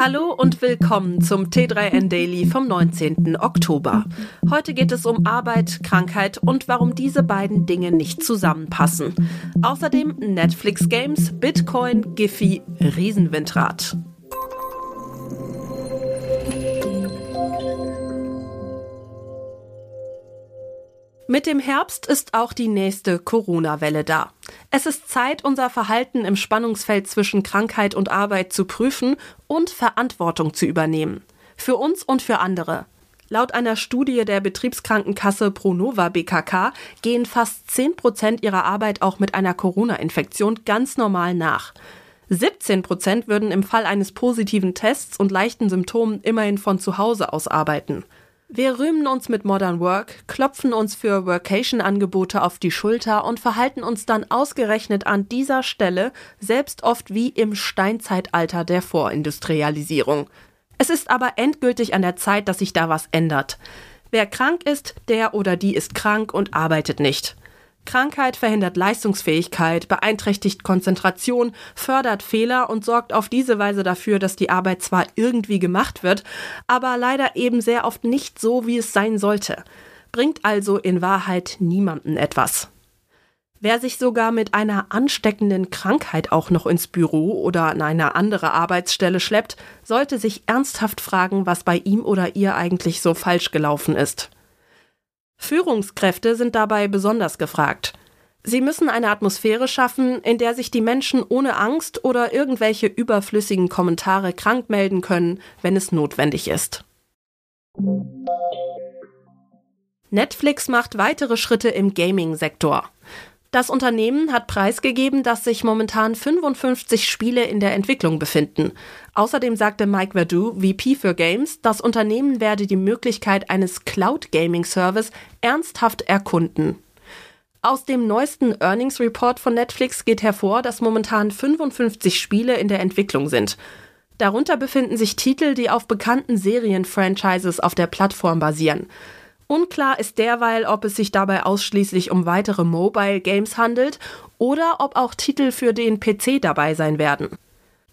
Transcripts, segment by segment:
Hallo und willkommen zum T3N Daily vom 19. Oktober. Heute geht es um Arbeit, Krankheit und warum diese beiden Dinge nicht zusammenpassen. Außerdem Netflix Games, Bitcoin, Giphy, Riesenwindrad. Mit dem Herbst ist auch die nächste Corona-Welle da. Es ist Zeit, unser Verhalten im Spannungsfeld zwischen Krankheit und Arbeit zu prüfen und Verantwortung zu übernehmen. Für uns und für andere. Laut einer Studie der Betriebskrankenkasse Pronova BKK gehen fast 10 Prozent ihrer Arbeit auch mit einer Corona-Infektion ganz normal nach. 17 Prozent würden im Fall eines positiven Tests und leichten Symptomen immerhin von zu Hause aus arbeiten. Wir rühmen uns mit Modern Work, klopfen uns für Workation-Angebote auf die Schulter und verhalten uns dann ausgerechnet an dieser Stelle selbst oft wie im Steinzeitalter der Vorindustrialisierung. Es ist aber endgültig an der Zeit, dass sich da was ändert. Wer krank ist, der oder die ist krank und arbeitet nicht. Krankheit verhindert Leistungsfähigkeit, beeinträchtigt Konzentration, fördert Fehler und sorgt auf diese Weise dafür, dass die Arbeit zwar irgendwie gemacht wird, aber leider eben sehr oft nicht so, wie es sein sollte. Bringt also in Wahrheit niemanden etwas. Wer sich sogar mit einer ansteckenden Krankheit auch noch ins Büro oder an eine andere Arbeitsstelle schleppt, sollte sich ernsthaft fragen, was bei ihm oder ihr eigentlich so falsch gelaufen ist. Führungskräfte sind dabei besonders gefragt. Sie müssen eine Atmosphäre schaffen, in der sich die Menschen ohne Angst oder irgendwelche überflüssigen Kommentare krank melden können, wenn es notwendig ist. Netflix macht weitere Schritte im Gaming-Sektor. Das Unternehmen hat preisgegeben, dass sich momentan 55 Spiele in der Entwicklung befinden. Außerdem sagte Mike Verdu, VP für Games, das Unternehmen werde die Möglichkeit eines Cloud Gaming Service ernsthaft erkunden. Aus dem neuesten Earnings Report von Netflix geht hervor, dass momentan 55 Spiele in der Entwicklung sind. Darunter befinden sich Titel, die auf bekannten Serienfranchises auf der Plattform basieren. Unklar ist derweil, ob es sich dabei ausschließlich um weitere Mobile Games handelt oder ob auch Titel für den PC dabei sein werden.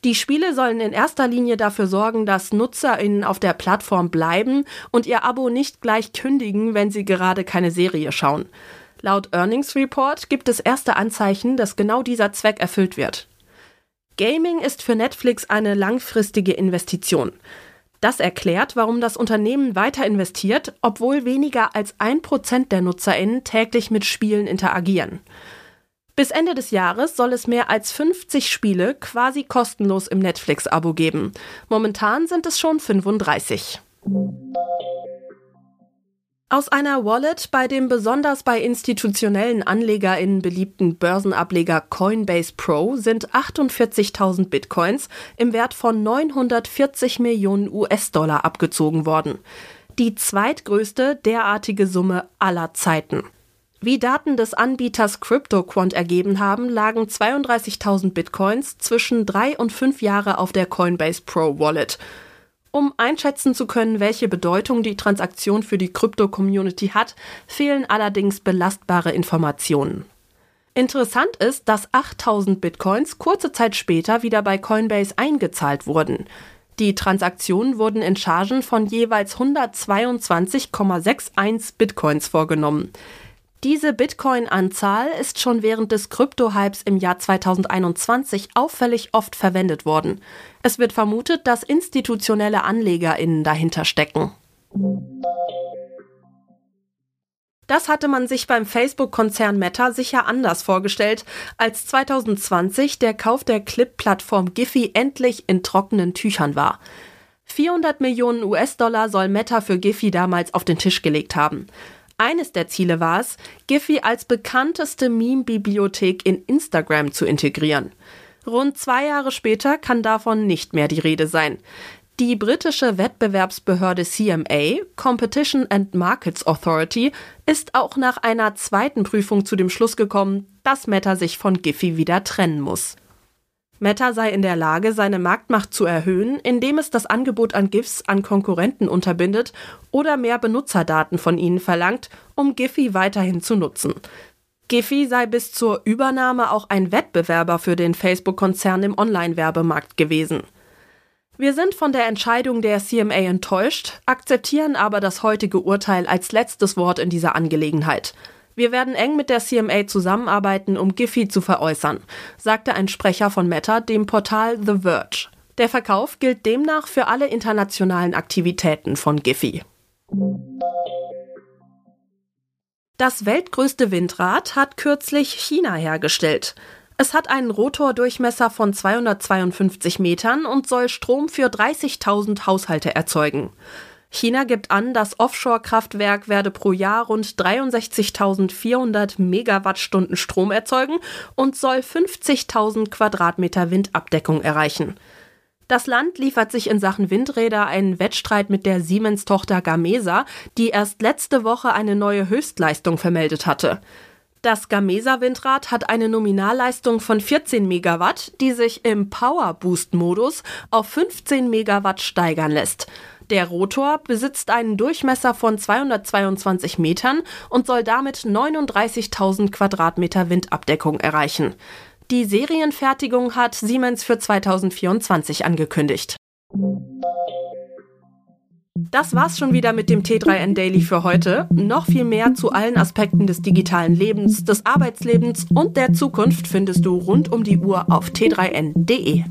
Die Spiele sollen in erster Linie dafür sorgen, dass NutzerInnen auf der Plattform bleiben und ihr Abo nicht gleich kündigen, wenn sie gerade keine Serie schauen. Laut Earnings Report gibt es erste Anzeichen, dass genau dieser Zweck erfüllt wird. Gaming ist für Netflix eine langfristige Investition. Das erklärt, warum das Unternehmen weiter investiert, obwohl weniger als ein Prozent der NutzerInnen täglich mit Spielen interagieren. Bis Ende des Jahres soll es mehr als 50 Spiele quasi kostenlos im Netflix-Abo geben. Momentan sind es schon 35. Aus einer Wallet bei dem besonders bei institutionellen AnlegerInnen beliebten Börsenableger Coinbase Pro sind 48.000 Bitcoins im Wert von 940 Millionen US-Dollar abgezogen worden. Die zweitgrößte derartige Summe aller Zeiten. Wie Daten des Anbieters CryptoQuant ergeben haben, lagen 32.000 Bitcoins zwischen drei und fünf Jahre auf der Coinbase Pro Wallet. Um einschätzen zu können, welche Bedeutung die Transaktion für die Krypto-Community hat, fehlen allerdings belastbare Informationen. Interessant ist, dass 8000 Bitcoins kurze Zeit später wieder bei Coinbase eingezahlt wurden. Die Transaktionen wurden in Chargen von jeweils 122,61 Bitcoins vorgenommen. Diese Bitcoin-Anzahl ist schon während des Krypto-Hypes im Jahr 2021 auffällig oft verwendet worden. Es wird vermutet, dass institutionelle AnlegerInnen dahinter stecken. Das hatte man sich beim Facebook-Konzern Meta sicher anders vorgestellt, als 2020 der Kauf der Clip-Plattform Giphy endlich in trockenen Tüchern war. 400 Millionen US-Dollar soll Meta für Giphy damals auf den Tisch gelegt haben. Eines der Ziele war es, Giphy als bekannteste Meme-Bibliothek in Instagram zu integrieren. Rund zwei Jahre später kann davon nicht mehr die Rede sein. Die britische Wettbewerbsbehörde CMA, Competition and Markets Authority, ist auch nach einer zweiten Prüfung zu dem Schluss gekommen, dass Meta sich von Giphy wieder trennen muss. Meta sei in der Lage, seine Marktmacht zu erhöhen, indem es das Angebot an GIFs an Konkurrenten unterbindet oder mehr Benutzerdaten von ihnen verlangt, um Giphy weiterhin zu nutzen. Giphy sei bis zur Übernahme auch ein Wettbewerber für den Facebook-Konzern im Online-Werbemarkt gewesen. Wir sind von der Entscheidung der CMA enttäuscht, akzeptieren aber das heutige Urteil als letztes Wort in dieser Angelegenheit. Wir werden eng mit der CMA zusammenarbeiten, um Giphy zu veräußern, sagte ein Sprecher von Meta dem Portal The Verge. Der Verkauf gilt demnach für alle internationalen Aktivitäten von Giphy. Das weltgrößte Windrad hat kürzlich China hergestellt. Es hat einen Rotordurchmesser von 252 Metern und soll Strom für 30.000 Haushalte erzeugen. China gibt an, das Offshore-Kraftwerk werde pro Jahr rund 63.400 Megawattstunden Strom erzeugen und soll 50.000 Quadratmeter Windabdeckung erreichen. Das Land liefert sich in Sachen Windräder einen Wettstreit mit der Siemens-Tochter Gamesa, die erst letzte Woche eine neue Höchstleistung vermeldet hatte. Das Gamesa-Windrad hat eine Nominalleistung von 14 Megawatt, die sich im Power Boost-Modus auf 15 Megawatt steigern lässt. Der Rotor besitzt einen Durchmesser von 222 Metern und soll damit 39.000 Quadratmeter Windabdeckung erreichen. Die Serienfertigung hat Siemens für 2024 angekündigt. Das war's schon wieder mit dem T3N Daily für heute. Noch viel mehr zu allen Aspekten des digitalen Lebens, des Arbeitslebens und der Zukunft findest du rund um die Uhr auf t3n.de.